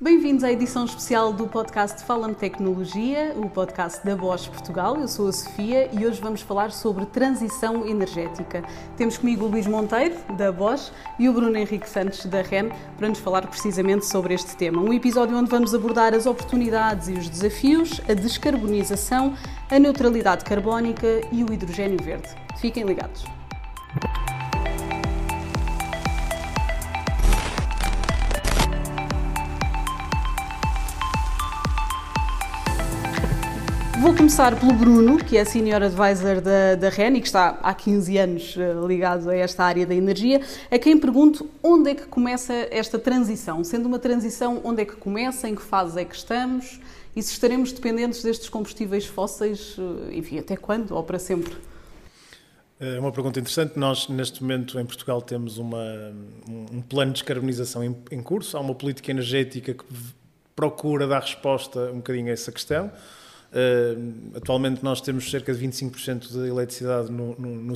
Bem-vindos à edição especial do podcast Fala-me Tecnologia, o podcast da Bosch Portugal. Eu sou a Sofia e hoje vamos falar sobre transição energética. Temos comigo o Luís Monteiro, da Bosch, e o Bruno Henrique Santos, da REN, para nos falar precisamente sobre este tema. Um episódio onde vamos abordar as oportunidades e os desafios, a descarbonização, a neutralidade carbónica e o hidrogênio verde. Fiquem ligados. Vou começar pelo Bruno, que é Senior Advisor da, da REN e que está há 15 anos eh, ligado a esta área da energia, a quem pergunto onde é que começa esta transição? Sendo uma transição, onde é que começa, em que fase é que estamos e se estaremos dependentes destes combustíveis fósseis, eh, enfim, até quando ou para sempre? É uma pergunta interessante. Nós, neste momento, em Portugal, temos uma, um plano de descarbonização em, em curso. Há uma política energética que procura dar resposta um bocadinho a essa questão. Uh, atualmente nós temos cerca de 25% de eletricidade no, no, no,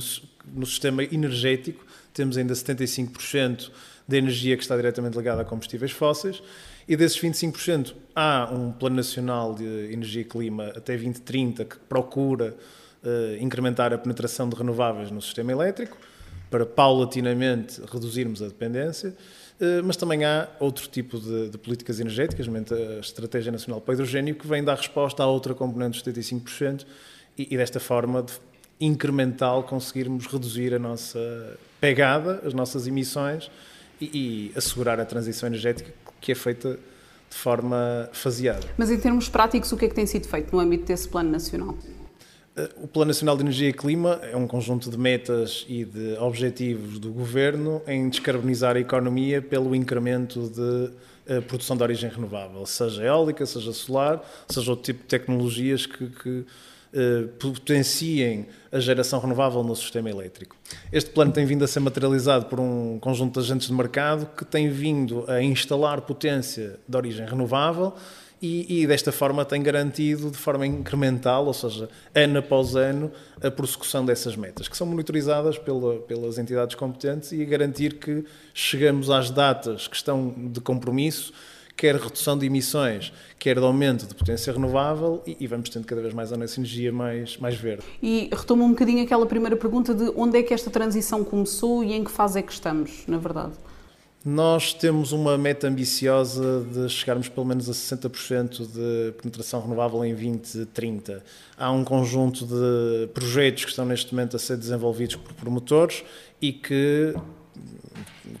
no, sistema energético, temos ainda 75% de energia que está diretamente ligada a combustíveis fósseis e desses 25% há um plano nacional de energia e clima até 2030 que procura uh, incrementar a penetração de renováveis no sistema elétrico para paulatinamente reduzirmos a dependência. Eh, mas também há outro tipo de, de políticas energéticas, a Estratégia Nacional para o Hidrogênio, que vem dar resposta a outra componente dos 75% e, e desta forma de incremental conseguirmos reduzir a nossa pegada, as nossas emissões e, e assegurar a transição energética que é feita de forma faseada. Mas em termos práticos, o que é que tem sido feito no âmbito desse plano nacional? O Plano Nacional de Energia e Clima é um conjunto de metas e de objetivos do governo em descarbonizar a economia pelo incremento de uh, produção de origem renovável, seja eólica, seja solar, seja outro tipo de tecnologias que, que uh, potenciem a geração renovável no sistema elétrico. Este plano tem vindo a ser materializado por um conjunto de agentes de mercado que tem vindo a instalar potência de origem renovável e, e, desta forma tem garantido de forma incremental, ou seja, ano após ano, a prossecução dessas metas, que são monitorizadas pela, pelas entidades competentes e a garantir que chegamos às datas que estão de compromisso, quer redução de emissões, quer de aumento de potência renovável e, e vamos tendo cada vez mais a nossa energia mais, mais verde. E retomo um bocadinho aquela primeira pergunta de onde é que esta transição começou e em que fase é que estamos, na verdade? Nós temos uma meta ambiciosa de chegarmos pelo menos a 60% de penetração renovável em 2030. Há um conjunto de projetos que estão neste momento a ser desenvolvidos por promotores e que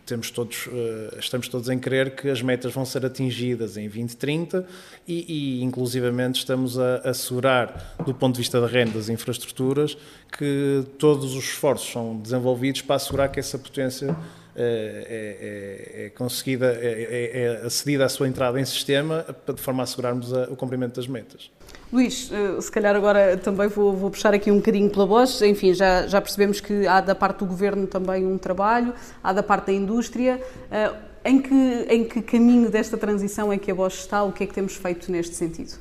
temos todos, eh, estamos todos em crer que as metas vão ser atingidas em 2030 e, e inclusivamente estamos a assegurar, do ponto de vista da renda das infraestruturas, que todos os esforços são desenvolvidos para assegurar que essa potência é, é, é conseguida, é, é, acedida a sua entrada em sistema de forma a assegurarmos a, o cumprimento das metas. Luís, se calhar agora também vou, vou, puxar aqui um bocadinho pela voz. Enfim, já, já percebemos que há da parte do governo também um trabalho, há da parte da indústria. Em que, em que caminho desta transição é que a Bosch está? O que é que temos feito neste sentido?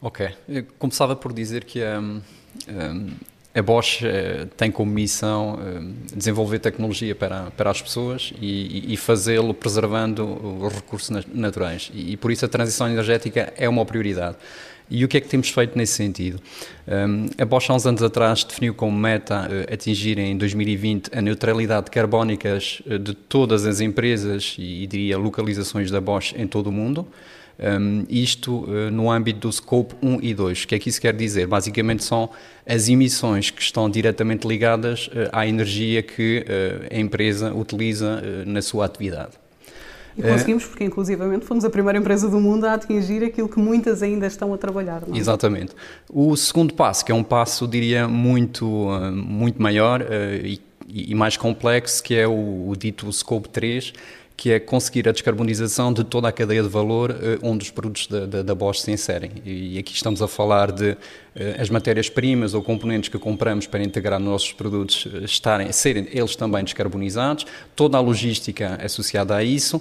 Ok. Eu começava por dizer que um, um, a Bosch eh, tem como missão eh, desenvolver tecnologia para, para as pessoas e, e fazê-lo preservando os recursos naturais. E, e, por isso a transição energética é uma prioridade. E o que é que temos feito nesse sentido? Um, a Bosch, há uns anos atrás, definiu como meta uh, atingir em 2020 a neutralidade carbónica de todas as empresas e, e, diria, localizações da Bosch em todo o mundo. Um, isto uh, no âmbito do Scope 1 e 2. O que é que isso quer dizer? Basicamente são as emissões que estão diretamente ligadas uh, à energia que uh, a empresa utiliza na sua atividade. E conseguimos porque, inclusivamente, fomos a primeira empresa do mundo a atingir aquilo que muitas ainda estão a trabalhar. É? Exatamente. O segundo passo, que é um passo, diria, muito, muito maior e, e mais complexo, que é o, o dito Scope 3, que é conseguir a descarbonização de toda a cadeia de valor uh, onde os produtos da, da, da, Bosch se inserem. E, aqui estamos a falar de uh, as matérias-primas ou componentes que compramos para integrar nos nossos produtos uh, estarem, serem eles também descarbonizados, toda a logística associada a isso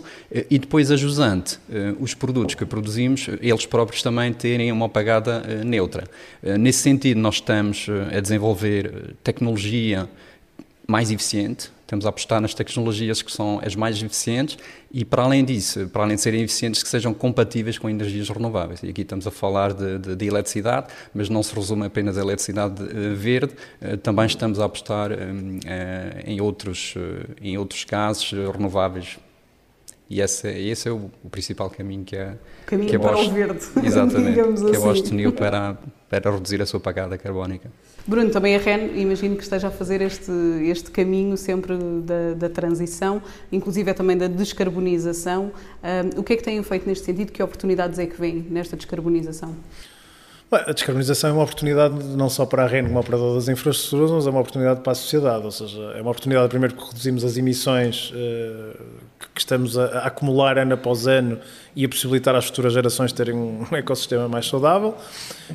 e depois a jusante, os produtos que produzimos, eles próprios também terem uma pagada neutra. nesse sentido, nós estamos a desenvolver tecnologia mais eficiente, estamos a apostar nas tecnologias que são as mais eficientes e, para além disso, para além de serem eficientes, que sejam compatíveis com energias renováveis. E aqui estamos a falar de, de, de eletricidade, mas não se resume apenas a eletricidade uh, verde, uh, também estamos a apostar um, em, outros, em outros casos renováveis e esse, esse é o, o, principal caminho que é caminho que é para Bosch, o verde, exatamente, que assim. a Bosch definiu para, para reduzir a sua pagada carbónica. Bruno, também a REN, imagino que esteja a fazer este, este caminho sempre da, da transição, inclusive é também da descarbonização. Um, o que é que têm feito neste sentido? Que oportunidades é que vêm nesta descarbonização? A descarbonização é uma oportunidade não só para a REN como operador das infraestruturas, mas é uma oportunidade para a sociedade. Ou seja, é uma oportunidade, primeiro, que reduzimos as emissões uh, que estamos a, a, acumular ano após ano e a possibilitar às futuras gerações terem um ecossistema mais saudável.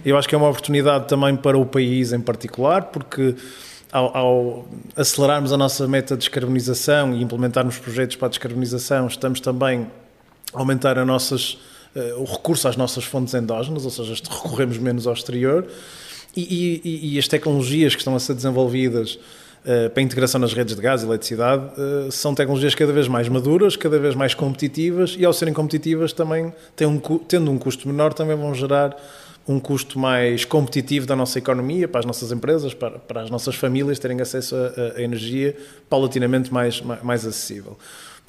Eu acho que é uma oportunidade também para o país em particular, porque ao, ao, acelerarmos a nossa meta de descarbonização e implementarmos projetos para a descarbonização, estamos também a aumentar as nossas uh, o recurso às nossas fontes endógenas, ou seja, recorremos menos ao exterior, e, e, e as tecnologias que estão a ser desenvolvidas uh, para a integração nas redes de gás e eletricidade uh, são tecnologias cada vez mais maduras, cada vez mais competitivas, e ao serem competitivas também, um, tendo um custo menor, também vão gerar um custo mais competitivo da nossa economia, para as nossas empresas, para, para as nossas famílias terem acesso a, a energia paulatinamente mais, mais, mais acessível.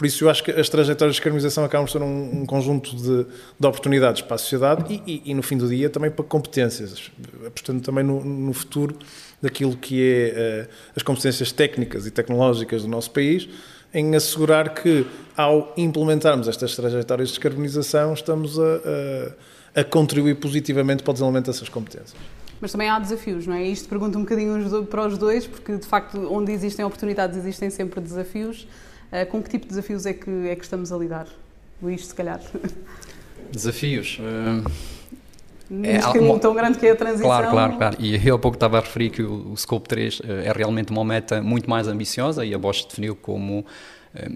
Por isso, eu acho que as trajetórias de descarbonização acabam por ser um, um conjunto de, de, oportunidades para a sociedade e, e, e, no fim do dia, também para competências, apostando também no, no futuro daquilo que é uh, as competências técnicas e tecnológicas do nosso país, em assegurar que, ao implementarmos estas trajetórias de descarbonização, estamos a, a, a contribuir positivamente para o desenvolvimento dessas competências. Mas também há desafios, não é? Isto pergunto um bocadinho para os dois, porque de facto, onde existem oportunidades, existem sempre desafios. Uh, com que tipo de desafios é que, é que estamos a lidar? Luís, se calhar. Desafios. Uh, é caminho tão grande que é a transição. Claro, claro, claro. E eu há pouco estava a referir que o, o Scope 3 uh, é realmente uma meta muito mais ambiciosa e a Bosch definiu como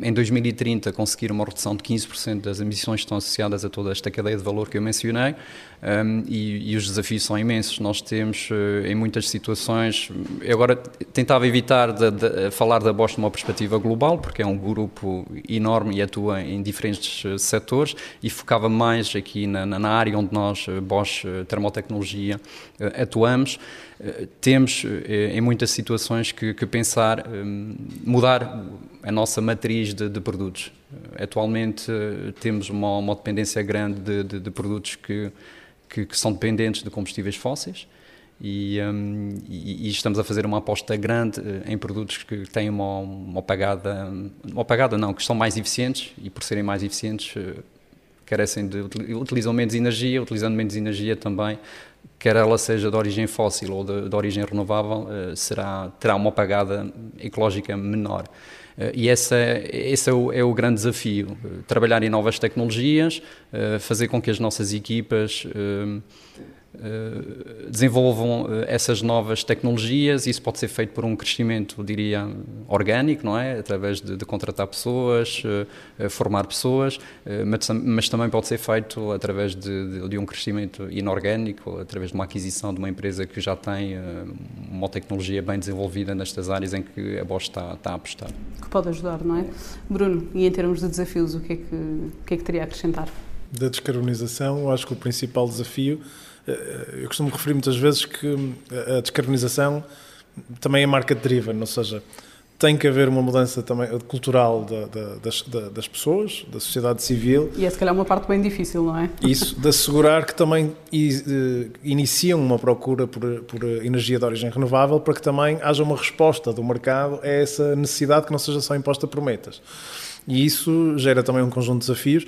em 2030 conseguir uma redução de 15% das emissões que estão associadas a toda esta cadeia de valor que eu mencionei um, e, e, os desafios são imensos. Nós temos uh, em muitas situações, eu agora tentava evitar de, de, falar da Bosch numa perspectiva global, porque é um grupo enorme e atua em diferentes uh, setores e focava mais aqui na, na área onde nós, Bosch Termotecnologia, atuamos. Temos em muitas situações que, que pensar, um, mudar a nossa matriz de, de produtos. Atualmente temos uma, uma dependência grande de, de, de produtos que, que, que, são dependentes de combustíveis fósseis e, um, e, e, estamos a fazer uma aposta grande eh, em produtos que têm uma, uma pagada, uma pagada não, que são mais eficientes e por serem mais eficientes eh, carecem de, utilizam menos energia, utilizando menos energia também quer ela seja de origem fóssil ou de, de origem renovável, eh, será, terá uma pagada ecológica menor. Eh, e essa, esse é o, é o, grande desafio: eh, trabalhar em novas tecnologias, fazer com que as nossas equipas desenvolvam eh, essas novas tecnologias. Isso pode ser feito por um crescimento, diria, orgânico, não é? Através de, de contratar pessoas, eh, formar pessoas, mas, mas, também pode ser feito através de, de, de, um crescimento inorgânico, através de uma aquisição de uma empresa que já tem uma tecnologia bem desenvolvida nestas áreas em que a Bosch está, está a apostar. Que pode ajudar, não é? Bruno, e em termos de desafios, o que é que, o que, é que teria a acrescentar? Da descarbonização, eu acho que o principal desafio eh, eu costumo referir muitas vezes que a descarbonização também é market driven, ou seja, tem que haver uma mudança também cultural da, da, das, da, das, pessoas, da sociedade civil. E é se calhar uma parte bem difícil, não é? Isso, de assegurar que também uh, iniciam uma procura por, por energia de origem renovável para que também haja uma resposta do mercado a essa necessidade que não seja só imposta por metas. E isso gera também um conjunto de desafios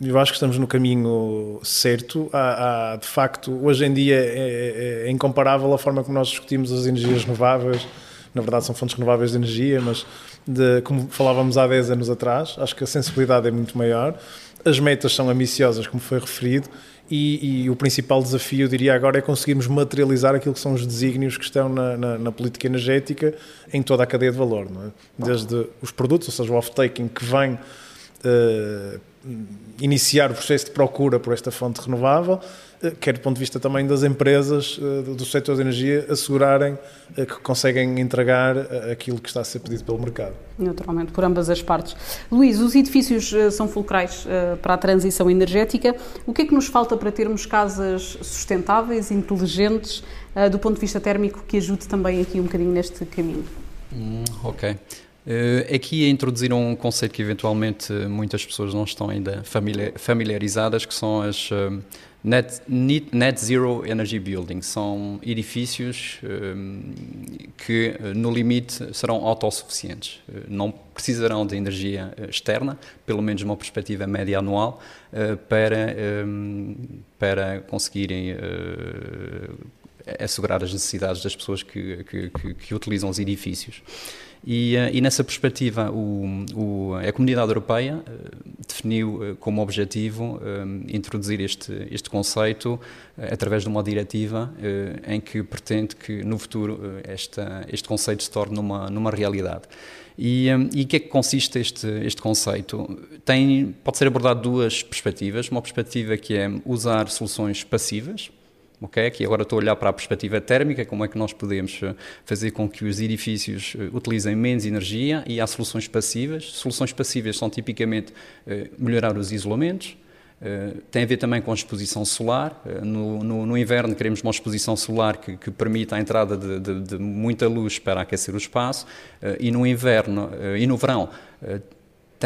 eu acho que estamos no caminho certo. Há, há de facto, hoje em dia é, é, é, incomparável a forma como nós discutimos as energias renováveis. Na verdade, são fontes renováveis de energia, mas de, como falávamos há 10 anos atrás, acho que a sensibilidade é muito maior. As metas são ambiciosas, como foi referido, e, e, o principal desafio, eu diria agora, é conseguirmos materializar aquilo que são os desígnios que estão na, na, na política energética em toda a cadeia de valor. É? Desde os produtos, ou seja, o off-taking que vem uh, iniciar o processo de procura por esta fonte renovável, eh, quer do ponto de vista também das empresas eh, do setor de energia assegurarem que conseguem entregar aquilo que está a ser pedido pelo mercado. Naturalmente, por ambas as partes. Luís, os edifícios são fulcrais para a transição energética. O que é que nos falta para termos casas sustentáveis, inteligentes, do ponto de vista térmico, que ajude também aqui um bocadinho neste caminho? Hum, ok. Uh, aqui é introduzir um conceito que eventualmente muitas pessoas não estão ainda familiarizadas, que são as uh, net, net, Zero Energy Buildings. São edifícios uh, que, no limite, serão autossuficientes. não precisarão de energia externa, pelo menos uma perspectiva média anual, para, para conseguirem assegurar as necessidades das pessoas que, que, que, que utilizam os edifícios. E, eh, e, nessa perspectiva, o, o, a Comunidade Europeia eh, definiu eh, como objetivo introduzir este, este conceito através de uma diretiva em que pretende que no futuro esta, este conceito se torne numa, numa realidade. E, o que é que consiste este, este conceito? Tem, pode ser abordado duas perspectivas. Uma perspectiva que é usar soluções passivas, Okay? Aqui agora estou a olhar para a perspectiva térmica, como é que nós podemos eh, fazer com que os edifícios eh, utilizem menos energia e há soluções passivas. Soluções passivas são tipicamente uh, melhorar os isolamentos, Uh, tem a ver também com a exposição solar. Uh, no, no, no, inverno queremos uma exposição solar que, que permita a entrada de, de, de, muita luz para aquecer o espaço uh, e no inverno e no verão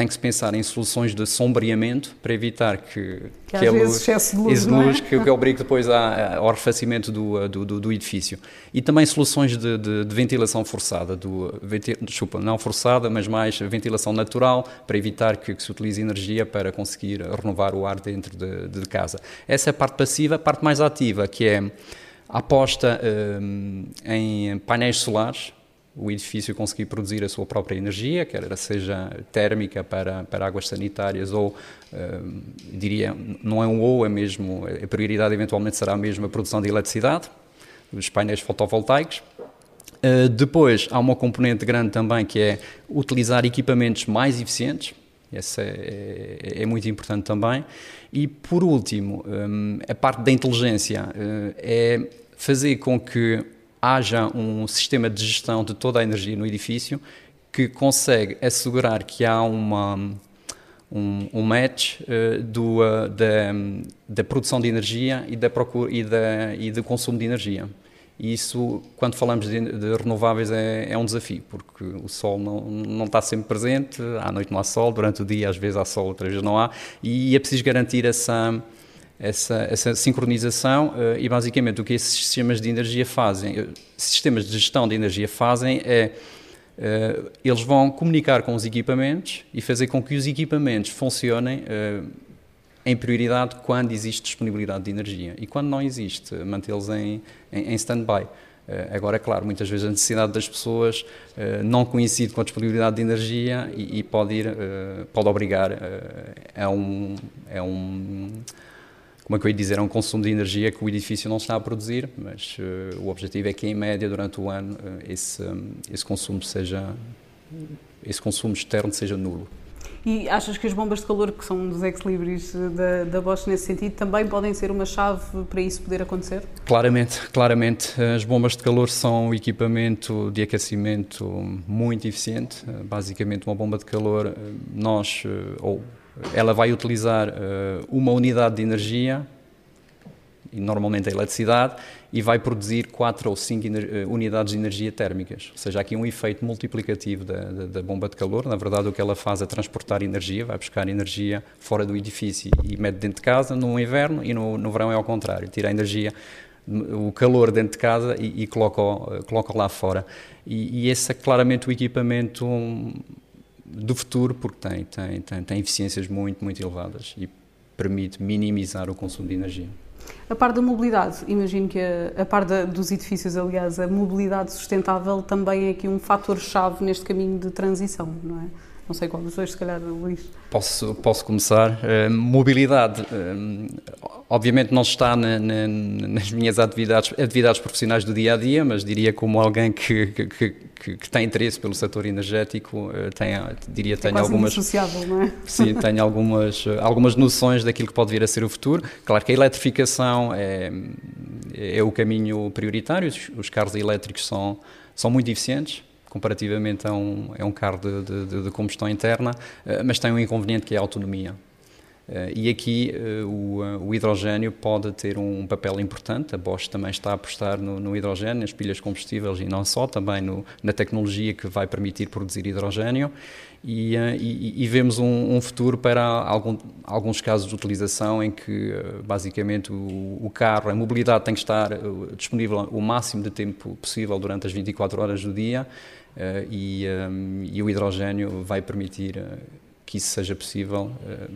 tem que se pensar em soluções de sombreamento para evitar que, que, que a luz, excesso de luz, de luz é? que, que obrigue depois ao arrefecimento do, do, do, do, edifício. E também soluções de, de, de ventilação forçada, do, desculpa, não forçada, mas mais ventilação natural, para evitar que, se utilize energia para conseguir renovar o ar dentro de, de casa. Essa é a parte passiva. A parte mais ativa, que é a aposta um, em painéis solares, o edifício conseguir produzir a sua própria energia, quer seja térmica para, para águas sanitárias ou, uh, diria, não é um ou, é mesmo, a prioridade eventualmente será mesmo a produção de eletricidade, os painéis fotovoltaicos. Uh, depois, há uma componente grande também que é utilizar equipamentos mais eficientes, essa é, é, é muito importante também. E, por último, um, a parte da inteligência uh, é fazer com que haja um sistema de gestão de toda a energia no edifício que consegue assegurar que há uma, um, um match uh, do, uh, da, da, produção de energia e, da procura, e, da, e do consumo de energia. E isso, quando falamos de, de renováveis, é, é, um desafio, porque o sol não, não está sempre presente, à noite não há sol, durante o dia às vezes há sol, outras vezes não há, e é preciso garantir essa essa, essa sincronização uh, e basicamente o que esses sistemas de energia fazem, uh, sistemas de gestão de energia fazem é uh, eles vão comunicar com os equipamentos e fazer com que os equipamentos funcionem em prioridade quando existe disponibilidade de energia e quando não existe, mantê-los em, em, em stand-by. Agora, é claro, muitas vezes a necessidade das pessoas não coincide com a disponibilidade de energia e, e pode, ir, pode obrigar a um, a um como é que eu ia dizer, é um consumo de energia que o edifício não está a produzir, mas uh, o objetivo é que em média durante o ano uh, esse, um, esse consumo seja, esse consumo externo seja nulo. E achas que as bombas de calor, que são um dos ex-libris eh, da, da Bosch nesse sentido, também podem ser uma chave para isso poder acontecer? Claramente, claramente. As bombas de calor são um equipamento de aquecimento muito eficiente. Basicamente, uma bomba de calor, nós, ou ela vai utilizar uh, uma unidade de energia, e normalmente a eletricidade, e vai produzir quatro ou cinco eh, unidades de energia térmicas. Ou seja, aqui um efeito multiplicativo da, da, da, bomba de calor. Na verdade, o que ela faz é transportar energia, vai buscar energia fora do edifício e mete dentro de casa no inverno, e no, no verão é ao contrário, tira a energia o calor dentro de casa e, e coloca, eh, coloca lá fora. E, e, esse é claramente o equipamento do futuro porque tem, tem, tem, tem eficiências muito, muito elevadas e permite minimizar o consumo de energia. A par da mobilidade, imagino que a, a par da, dos edifícios, aliás, a mobilidade sustentável também é aqui um fator-chave neste caminho de transição, não é? Não sei qual dos dois, se calhar, Luís. Posso, posso começar. Uh, mobilidade, uh, obviamente não está na, na, nas minhas atividades, atividades profissionais do dia a dia, mas diria como alguém que, que, que, que tem interesse pelo setor energético, uh, tem, diria, é tenho algumas. não é? Sim, tenho algumas, algumas noções daquilo que pode vir a ser o futuro. Claro que a eletrificação é, é o caminho prioritário, os, os carros elétricos são, são muito eficientes comparativamente a um, a um carro de, de, de combustão interna, eh, mas tem um inconveniente que é a autonomia. Eh, e aqui eh, o, o, hidrogênio pode ter um papel importante. A Bosch também está a apostar no, no hidrogênio, nas pilhas combustíveis e não só, também no, na tecnologia que vai permitir produzir hidrogênio. E, e, e vemos um, um, futuro para algum, alguns casos de utilização em que basicamente o, o, carro, a mobilidade tem que estar disponível o máximo de tempo possível durante as 24 horas do dia eh, e, e, o hidrogênio vai permitir eh, que isso seja possível, eh,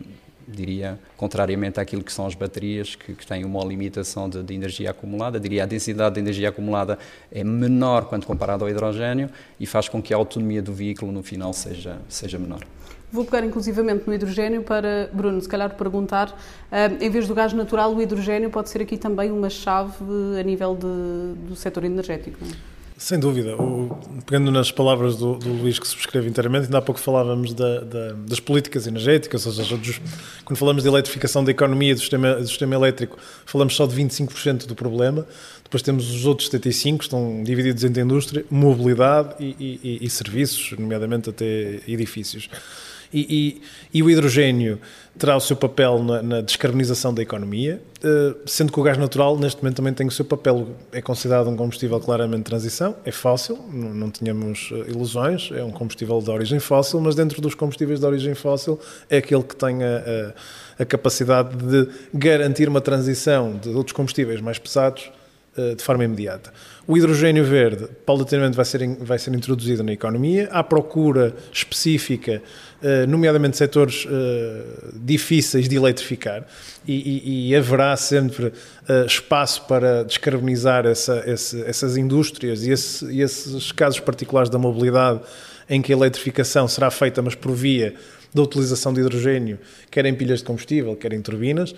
diria, contrariamente àquilo que são as baterias, que, que têm uma limitação de, de, energia acumulada. Diria, a densidade de energia acumulada é menor quando comparado ao hidrogênio e faz com que a autonomia do veículo no final seja, seja menor. Vou pegar inclusivamente no hidrogênio para, Bruno, se calhar perguntar, em vez do gás natural, o hidrogênio pode ser aqui também uma chave a nível de, do setor energético, não é? Sem dúvida. O, pegando nas palavras do, do, Luís, que subscreve inteiramente, ainda há pouco falávamos da, da, das políticas energéticas, ou seja, dos, quando falamos de eletrificação da economia do sistema, do sistema elétrico, falamos só de 25% do problema. Depois temos os outros 75%, que estão divididos entre indústria, mobilidade e, e, e serviços, nomeadamente até edifícios. E, e, e, o hidrogênio terá o seu papel na, na descarbonização da economia, uh, sendo que o gás natural, neste momento, também tem o seu papel. É considerado um combustível claramente de transição, é fóssil, não, não tínhamos uh, ilusões, é um combustível de origem fóssil, mas dentro dos combustíveis de origem fóssil é aquele que tem a, a, a capacidade de garantir uma transição de outros combustíveis mais pesados de forma imediata. O hidrogênio verde, paulatinamente, vai ser, vai ser introduzido na economia. Há procura específica, eh, nomeadamente setores eh, difíceis de eletrificar, e, e, e haverá sempre eh, espaço para descarbonizar essa, esse, essas indústrias e, esse, e esses casos particulares da mobilidade em que a eletrificação será feita, mas por via da utilização de hidrogênio, quer em pilhas de combustível, quer em turbinas.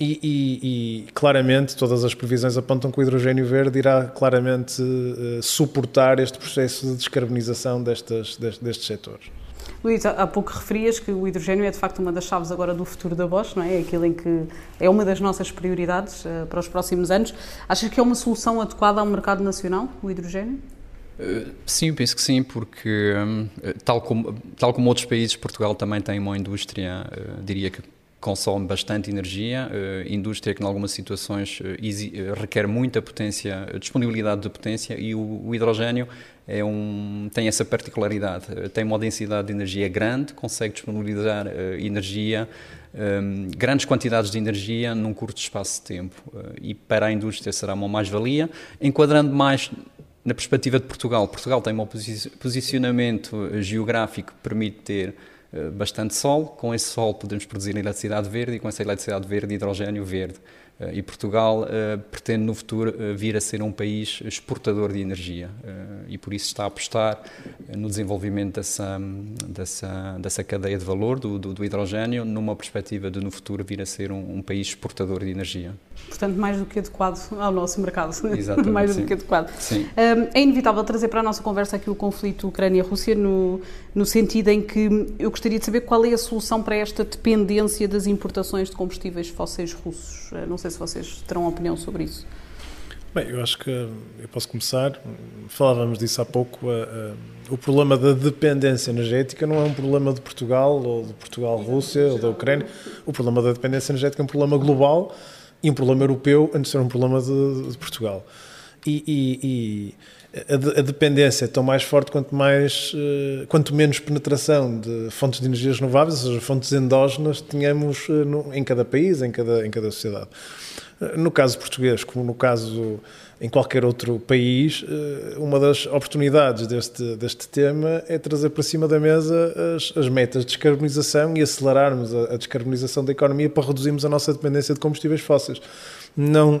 E, e, e, claramente todas as previsões apontam que o hidrogênio verde irá claramente uh, suportar este processo de descarbonização destas, destes, destes setores. Luís, há pouco referias que o hidrogênio é de facto uma das chaves agora do futuro da Bosch, não é? É aquilo em que é uma das nossas prioridades uh, para os próximos anos. Achas que é uma solução adequada ao mercado nacional, o hidrogênio? Uh, sim, penso que sim, porque um, tal, como, tal como outros países, Portugal também tem uma indústria, diria que consome bastante energia, uh, indústria que em algumas situações uh, requer muita potência, disponibilidade de potência e o, o hidrogênio é um, tem essa particularidade, tem uma densidade de energia grande, consegue disponibilizar uh, energia, um, grandes quantidades de energia num curto espaço de tempo. E para a indústria será uma mais-valia, enquadrando mais na perspectiva de Portugal. Portugal tem um posicionamento geográfico que permite ter eh, bastante sol, com esse sol podemos produzir eletricidade verde e com essa eletricidade verde hidrogênio verde. Eh, e Portugal uh, pretende no futuro uh, vir a ser um país exportador de energia e por isso está a apostar no desenvolvimento dessa, dessa, dessa cadeia de valor do, do, do, hidrogênio numa perspectiva de no futuro vir a ser um, um, país exportador de energia. Portanto, mais do que adequado ao nosso mercado. Exatamente. mais do sim. que adequado. Sim. é inevitável trazer para a nossa conversa aqui o conflito Ucrânia-Rússia no, no sentido em que eu gostaria de saber qual é a solução para esta dependência das importações de combustíveis fósseis russos. Não sei sei se vocês terão opinião sobre isso. Bem, eu acho que eu posso começar. Falávamos disso há pouco. Uh, uh, o problema da dependência energética não é um problema de Portugal ou de Portugal-Rússia ou da Ucrânia. O problema da dependência energética é um problema global e um problema europeu antes de ser um problema de, de Portugal. E, e, e a, dependência é tão mais forte quanto, mais, uh, quanto menos penetração de fontes de energias renováveis, ou seja, fontes endógenas, tenhamos no, em cada país, em cada, em cada sociedade. Uh, no caso português, como no caso em qualquer outro país, uma das oportunidades deste, deste tema é trazer para cima da mesa as, as metas de descarbonização e acelerarmos a, a descarbonização da economia para reduzirmos a nossa dependência de combustíveis fósseis. Não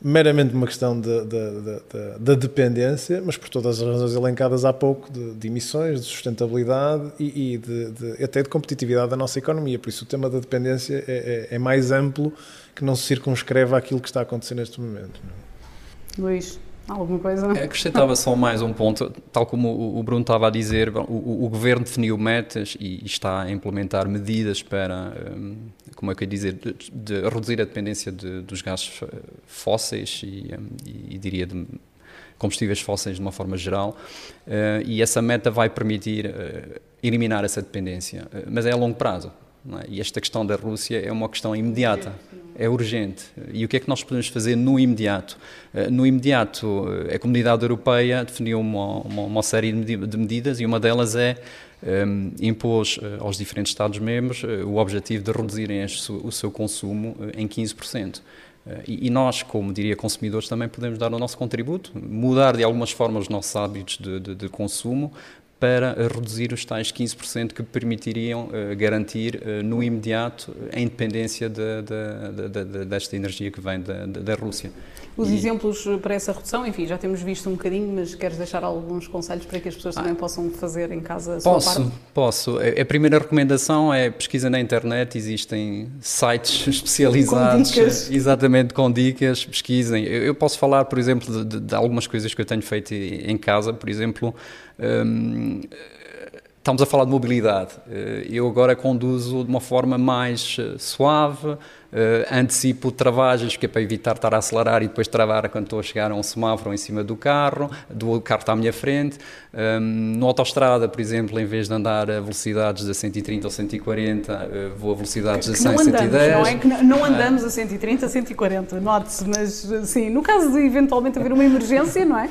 meramente uma questão da de, de, de, dependência, mas por todas as razões elencadas há pouco, de, emissões, de sustentabilidade e, e de, até de competitividade da nossa economia. Por isso o tema da dependência é, é, é mais amplo que não se circunscreve àquilo que está a acontecer neste momento. É? Luís, alguma coisa? Acrescentava só mais um ponto, tal como o Bruno estava a dizer, o, o governo definiu metas e está a implementar medidas para, hum, como é que eu ia dizer, de, de reduzir a dependência de, dos gases eh, fósseis e, hum, e, e diria de combustíveis fósseis de uma forma geral, uh, e essa meta vai permitir uh, eliminar essa dependência, uh, mas é a longo prazo. É? E esta questão da Rússia é uma questão imediata é urgente. E o que é que nós podemos fazer no imediato? Eh, no imediato, eh, a comunidade europeia definiu uma, uma, uma série de medidas e uma delas é um, ehm, impôs uh, aos diferentes Estados-membros o objetivo de reduzirem o seu consumo em 15%. E, e nós, como diria consumidores, também podemos dar o nosso contributo, mudar de algumas formas os nossos hábitos de, de, de consumo, para reduzir os tais 15% que permitiriam uh, garantir uh, no imediato a independência de, de, de, desta energia que vem da, da Rússia. Os e... exemplos para essa redução, enfim, já temos visto um bocadinho, mas queres deixar alguns conselhos para que as pessoas ah. também possam fazer em casa a sua posso, parte? Posso. A primeira recomendação é pesquisa na internet, existem sites especializados. Com dicas. Exatamente, com dicas, pesquisem. Eu, posso falar, por exemplo, de algumas coisas que eu tenho feito em casa, por exemplo, um, estamos a falar de mobilidade. Eh, eu agora conduzo de uma forma mais eh, suave, uh, antecipo travagens, que é para evitar estar a acelerar e depois travar quando estou a chegar a um semáforo em cima do carro, do carro está à minha frente. Um, no autostrada, por exemplo, em vez de andar a velocidades de 130 ou 140, uh, vou a velocidades de 100, não andamos, 110. Não, é que não andamos a 130, 140, note-se, mas sim, no caso de eventualmente haver uma emergência, não é?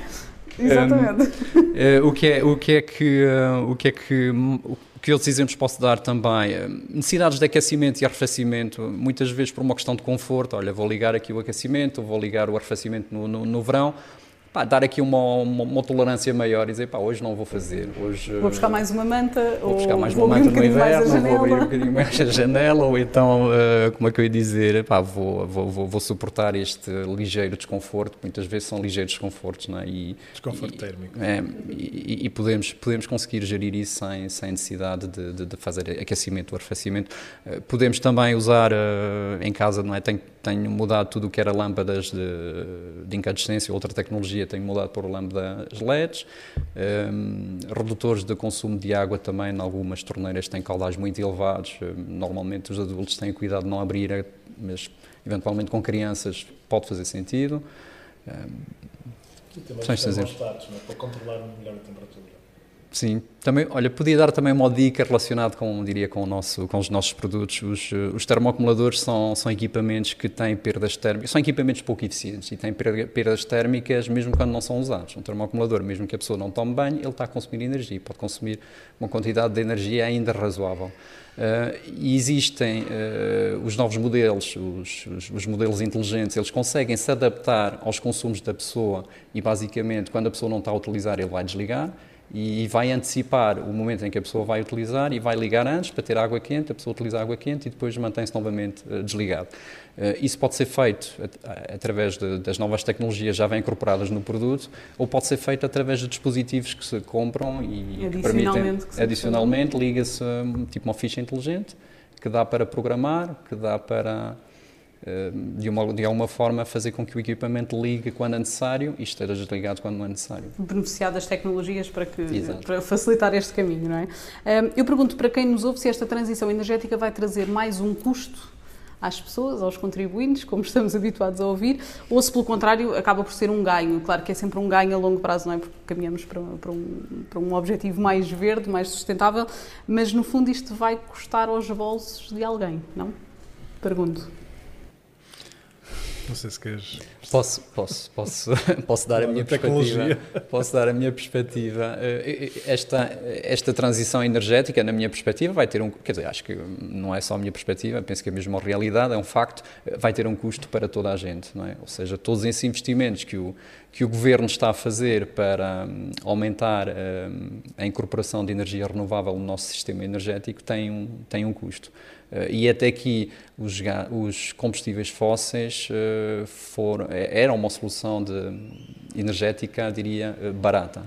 Exatamente. Um, uh, eh, o, que é, o que é que uh, o que é que o que outros exemplos posso dar também? Eh, necessidades de aquecimento e arrefecimento, muitas vezes por uma questão de conforto. Olha, vou ligar aqui o aquecimento, vou ligar o arrefecimento no, no, no verão pá, dar aqui uma, uma, uma, tolerância maior e dizer, pá, hoje não vou fazer. Hoje, vou buscar mais uma manta, vou buscar mais uma manta um no inverno, vou abrir um bocadinho mais a janela, ou então, uh, como é que eu ia dizer, pá, vou, vou, vou, vou, suportar este ligeiro desconforto, muitas vezes são ligeiros desconfortos, não é? E, desconforto e, térmico. É, e, e, podemos, podemos conseguir gerir isso sem, sem necessidade de, de, de fazer aquecimento ou arrefecimento. Uh, podemos também usar uh, em casa, não é? Tenho, tenho mudado tudo o que era lâmpadas de, de incandescência, outra tecnologia tenho mudado para lâmpadas LEDs, um, redutores de consumo de água também, em algumas torneiras têm caudais muito elevados, normalmente os adultos têm cuidado de não abrir, mas eventualmente com crianças pode fazer sentido. Um, e também os termostatos, é? para controlar melhor a temperatura. Sim, também, olha, podia dar também uma dica relacionada com, diria, com, o nosso, com os nossos produtos. Os, os termoacumuladores são, são equipamentos que têm perdas térmicas, são equipamentos pouco eficientes e têm perdas térmicas mesmo quando não são usados. Um termoacumulador, mesmo que a pessoa não tome banho, ele está a consumir energia, pode consumir uma quantidade de energia ainda razoável. Uh, existem uh, os novos modelos, os, os, os, modelos inteligentes, eles conseguem se adaptar aos consumos da pessoa e, basicamente, quando a pessoa não está a utilizar, ele vai desligar e vai antecipar o momento em que a pessoa vai utilizar e vai ligar antes para ter água quente, a pessoa utiliza água quente e depois mantém-se novamente uh, desligado. Uh, isso pode ser feito at através de, das novas tecnologias já bem incorporadas no produto ou pode ser feito através de dispositivos que se compram e que permitem, que adicionalmente, liga-se um, tipo uma ficha inteligente que dá para programar, que dá para eh, de, uma, de alguma forma fazer com que o equipamento ligue quando é necessário e esteja desligado quando não é necessário. Beneficiar das tecnologias para, que, para facilitar este caminho, não é? Eh, eu pergunto para quem nos ouve se esta transição energética vai trazer mais um custo às pessoas, aos contribuintes, como estamos habituados a ouvir, ou se pelo contrário acaba por ser um ganho. Claro que é sempre um ganho a longo prazo, não é? Porque caminhamos para, para, um, para um objetivo mais verde, mais sustentável, mas no fundo isto vai custar aos bolsos de alguém, não? Pergunto. Não sei se queres. Posso, posso, posso, posso dar a minha perspectiva. Posso dar a minha perspectiva. Eh, eh, esta, esta transição energética, na minha perspectiva, vai ter um. Quer dizer, acho que não é só a minha perspectiva, penso que é mesmo a realidade, é um facto, vai ter um custo para toda a gente, não é? Ou seja, todos esses investimentos que o, que o governo está a fazer para um, aumentar um, a incorporação de energia renovável no nosso sistema energético têm um, têm um custo. E até aqui os, os combustíveis fósseis foram, eram uma solução de, energética, diria, barata.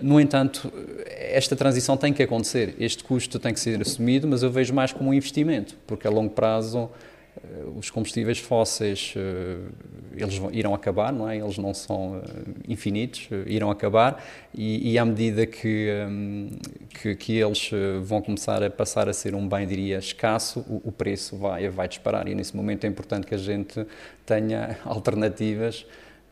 no entanto, esta transição tem que acontecer, este custo tem que ser assumido, mas eu vejo mais como um investimento, porque a longo prazo eh, os combustíveis fósseis eh, eles irão acabar, não é? Eles não são eh, infinitos, irão acabar e, e à medida que, que, que, eles vão começar a passar a ser um bem, diria, escasso, o, o preço vai, vai disparar e nesse momento é importante que a gente tenha alternativas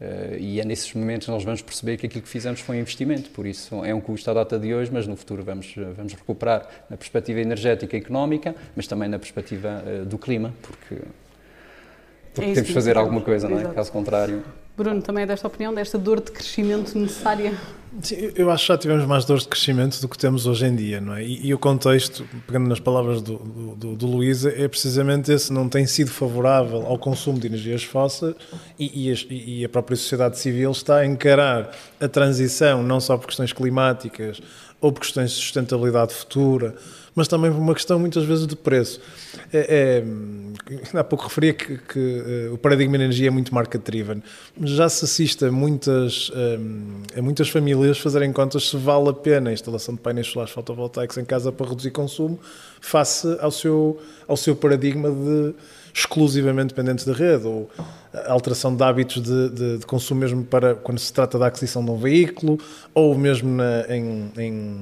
Uh, e é nesses momentos que nós vamos perceber que aquilo que fizemos foi um investimento, por isso é um custo à data de hoje, mas no futuro vamos, vamos recuperar na perspectiva energética e económica, mas também na perspectiva uh, do clima, porque, porque é temos de fazer alguma coisa, não é? Caso contrário. Bruno, também é desta opinião, desta dor de crescimento necessária? Sim, eu acho que já tivemos mais dores de crescimento do que temos hoje em dia, não é? E, e o contexto, pegando nas palavras do, do, do é precisamente esse, não tem sido favorável ao consumo de energias fósseis e, e, e a própria sociedade civil está a encarar a transição, não só por questões climáticas ou por questões de sustentabilidade futura, mas também por uma questão muitas vezes de preço. É, é, há pouco referia que, que uh, o paradigma de energia é muito market-driven, já se assiste a muitas, um, a muitas famílias fazerem contas se vale a pena a instalação de painéis solares fotovoltaicos em casa para reduzir consumo face ao seu, ao seu paradigma de exclusivamente dependentes da rede, ou a alteração de hábitos de, de, de, consumo mesmo para quando se trata da aquisição de um veículo, ou mesmo na, em, em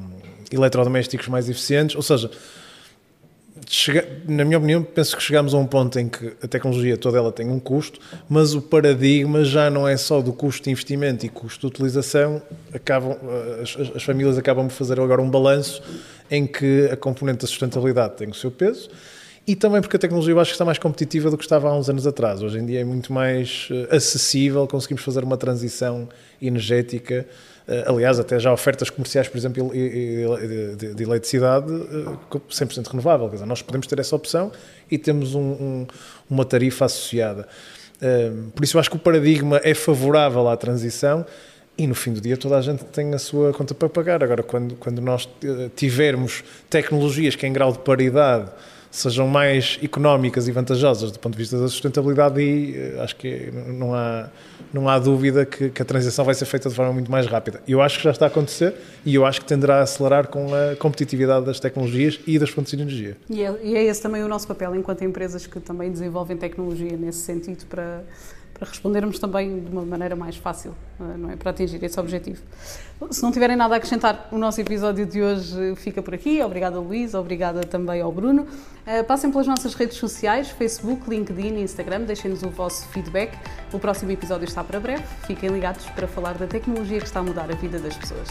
eletrodomésticos mais eficientes, ou seja, chega, na minha opinião, penso que chegamos a um ponto em que a tecnologia toda ela tem um custo, mas o paradigma já não é só do custo de investimento e custo de utilização, acabam, as, as famílias acabam de fazer agora um balanço em que a componente da sustentabilidade tem o seu peso e também porque a tecnologia eu acho que está mais competitiva do que estava há uns anos atrás. Hoje em dia é muito mais eh, acessível, conseguimos fazer uma transição energética eh, aliás, até já ofertas comerciais, por exemplo, de eletricidade 100% eh, renovável. Quer dizer, nós podemos ter essa opção e temos um, um, uma tarifa associada. Eh, por isso, eu acho que o paradigma é favorável à transição e no fim do dia toda a gente tem a sua conta para pagar. Agora, quando, quando nós tivermos tecnologias que em grau de paridade sejam mais económicas e vantajosas do ponto de vista da sustentabilidade e eh, acho que não há, não há dúvida que, que, a transição vai ser feita de forma muito mais rápida. Eu acho que já está a acontecer e eu acho que tenderá a acelerar com a competitividade das tecnologias e das fontes de energia. E é, e é esse também o nosso papel enquanto empresas que também desenvolvem tecnologia nesse sentido para para respondermos também de uma maneira mais fácil, eh, não é? Para atingir esse objetivo. Se não tiverem nada a acrescentar, o nosso episódio de hoje fica por aqui. Obrigada, Luís, obrigada também ao Bruno. Eh, passem pelas nossas redes sociais, Facebook, LinkedIn e Instagram, deixem-nos o vosso feedback. O próximo episódio está para breve. Fiquem ligados para falar da tecnologia que está a mudar a vida das pessoas.